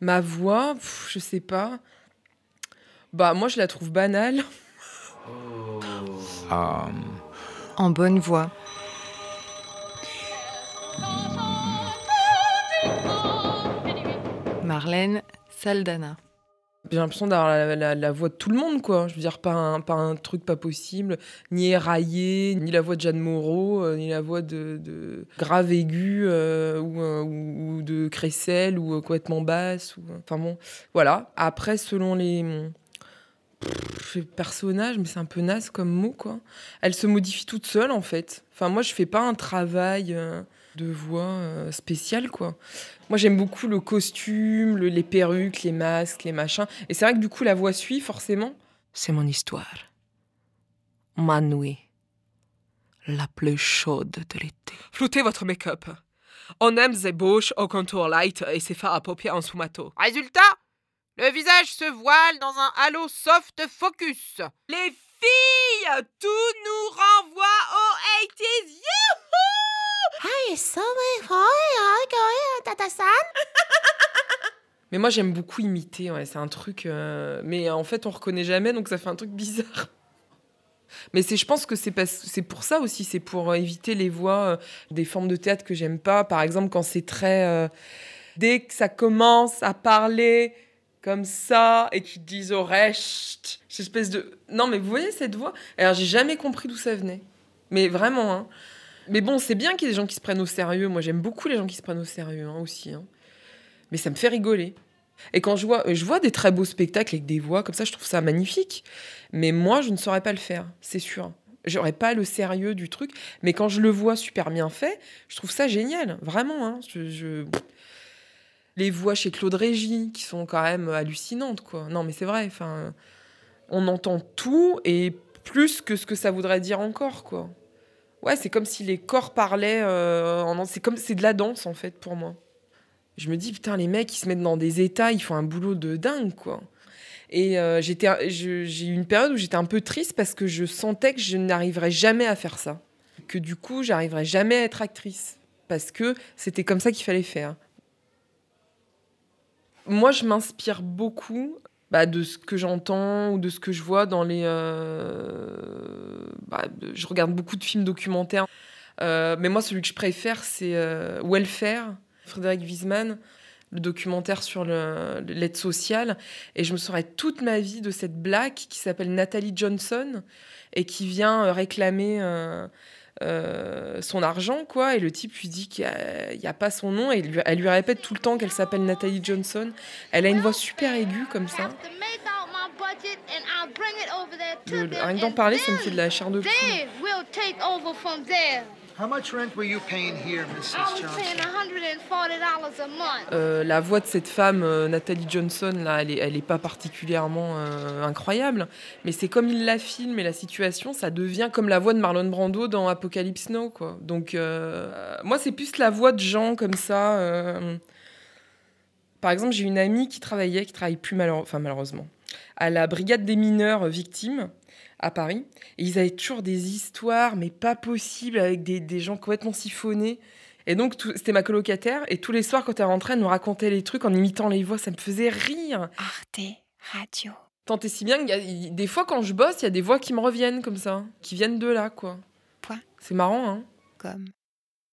Ma voix, pff, je sais pas. Bah, moi, je la trouve banale. En bonne voie. Marlène Saldana. J'ai l'impression d'avoir la, voix de tout le monde, quoi. Je veux dire, pas un, pas un truc pas possible, ni éraillé, ni la voix de Jeanne Moreau, euh, ni la voix de, de grave aiguë, euh, ou, euh, ou, ou de crécelle, ou complètement basse. Enfin bon, voilà. Après, selon les, personnages, mais c'est un peu naze comme mot, quoi. Elle se modifie toute seule, en fait. Enfin, moi, je fais pas un travail de voix euh, spécial, quoi. Moi, j'aime beaucoup le costume, le- les perruques, les masques, les machins. Et c'est vrai que du coup, la voix suit, forcément. C'est mon histoire. Ma nuit. La plus chaude de l'été. Floutez votre make-up. On aime ses bouches au contour light et ses fards à paupières en sous-mato. Résultat Le visage se voile dans un halo soft focus. Les filles Tout Mais moi j'aime beaucoup imiter, ouais, c'est un truc. euh, Mais en fait on reconnaît jamais, donc ça fait un truc bizarre. Mais c'est, je pense que c'est pas- c'est pour ça aussi, c'est pour euh, éviter les voix euh, des formes de théâtre que j'aime pas. Par exemple quand c'est très, dès que ça commence à parler comme ça et qu'ils disent au reste, cette espèce de, non mais vous voyez cette voix? Alors j'ai jamais compris d'où ça venait, mais vraiment. Hein. Mais bon, c'est bien qu'il y ait des gens qui se prennent au sérieux. Moi j'aime beaucoup les gens qui se prennent au sérieux hein, aussi. hein mais ça me fait rigoler. Et quand je vois, je vois des très beaux spectacles avec des voix comme ça, je trouve ça magnifique. Mais moi, je ne saurais pas le faire, c'est sûr. J'aurais pas le sérieux du truc. Mais quand je le vois super bien fait, je trouve ça génial, vraiment. hein. Je- Les voix chez Claude Régis, qui sont quand même hallucinantes, quoi. Non, mais c'est vrai. Enfin, on entend tout et plus que ce que ça voudrait dire encore, quoi. Ouais, c'est comme si les corps parlaient. euh, en... C'est comme c'est de la danse en fait pour moi. Je me dis, putain, les mecs, ils se mettent dans des états, ils font un boulot de dingue, quoi. Et euh, j'étais, j'ai eu une période où j'étais un peu triste parce que je sentais que je n'arriverais jamais à faire ça. Que du coup, j'arriverais jamais à être actrice. Parce que c'était comme ça qu'il fallait faire. Moi, je m'inspire beaucoup bah, de ce que j'entends ou de ce que je vois dans les. euh, bah, je regarde beaucoup de films documentaires. Euh, mais moi, celui que je préfère, c'est euh, Welfare, Frédéric Wiesmann, le documentaire sur l'aide sociale. Et je me souviens toute ma vie de cette blague qui s'appelle Nathalie Johnson et qui vient euh, réclamer son argent, quoi. Et le type lui dit qu'il n'y a, pas son nom et elle lui répète tout le temps qu'elle s'appelle Nathalie Johnson. Elle a une voix super aiguë comme ça. Le- rien que d'en parler, ça me fait de la chair de poule. Then we'll take over from there. How much rent were you paying here, Mrs. I was paying Johnson? $140 a month. Euh, la voix de cette femme, euh, Nathalie Johnson, là, elle est, elle est pas particulièrement euh, incroyable, mais c'est comme il la filme et la situation, ça devient comme la voix de Marlon Brando dans Apocalypse Now, quoi. Donc, euh, moi, c'est plus la voix de gens comme ça. euh. Par exemple, j'ai une amie qui travaillait, qui travaille plus malheure- enfin, malheureusement, à la brigade des mineurs victimes à Paris. Et ils avaient toujours des histoires, mais pas possibles, avec des, des gens complètement siphonnés. Et donc, c'était ma colocataire. Et tous les soirs, quand elle rentrait, elle nous racontait les trucs en imitant les voix. Ça me faisait rire. Arte Radio. Tant et si bien qu'il y a il- des fois, quand je bosse, il y a des voix qui me reviennent comme ça. Qui viennent de là, quoi. Point. C'est marrant, hein Comme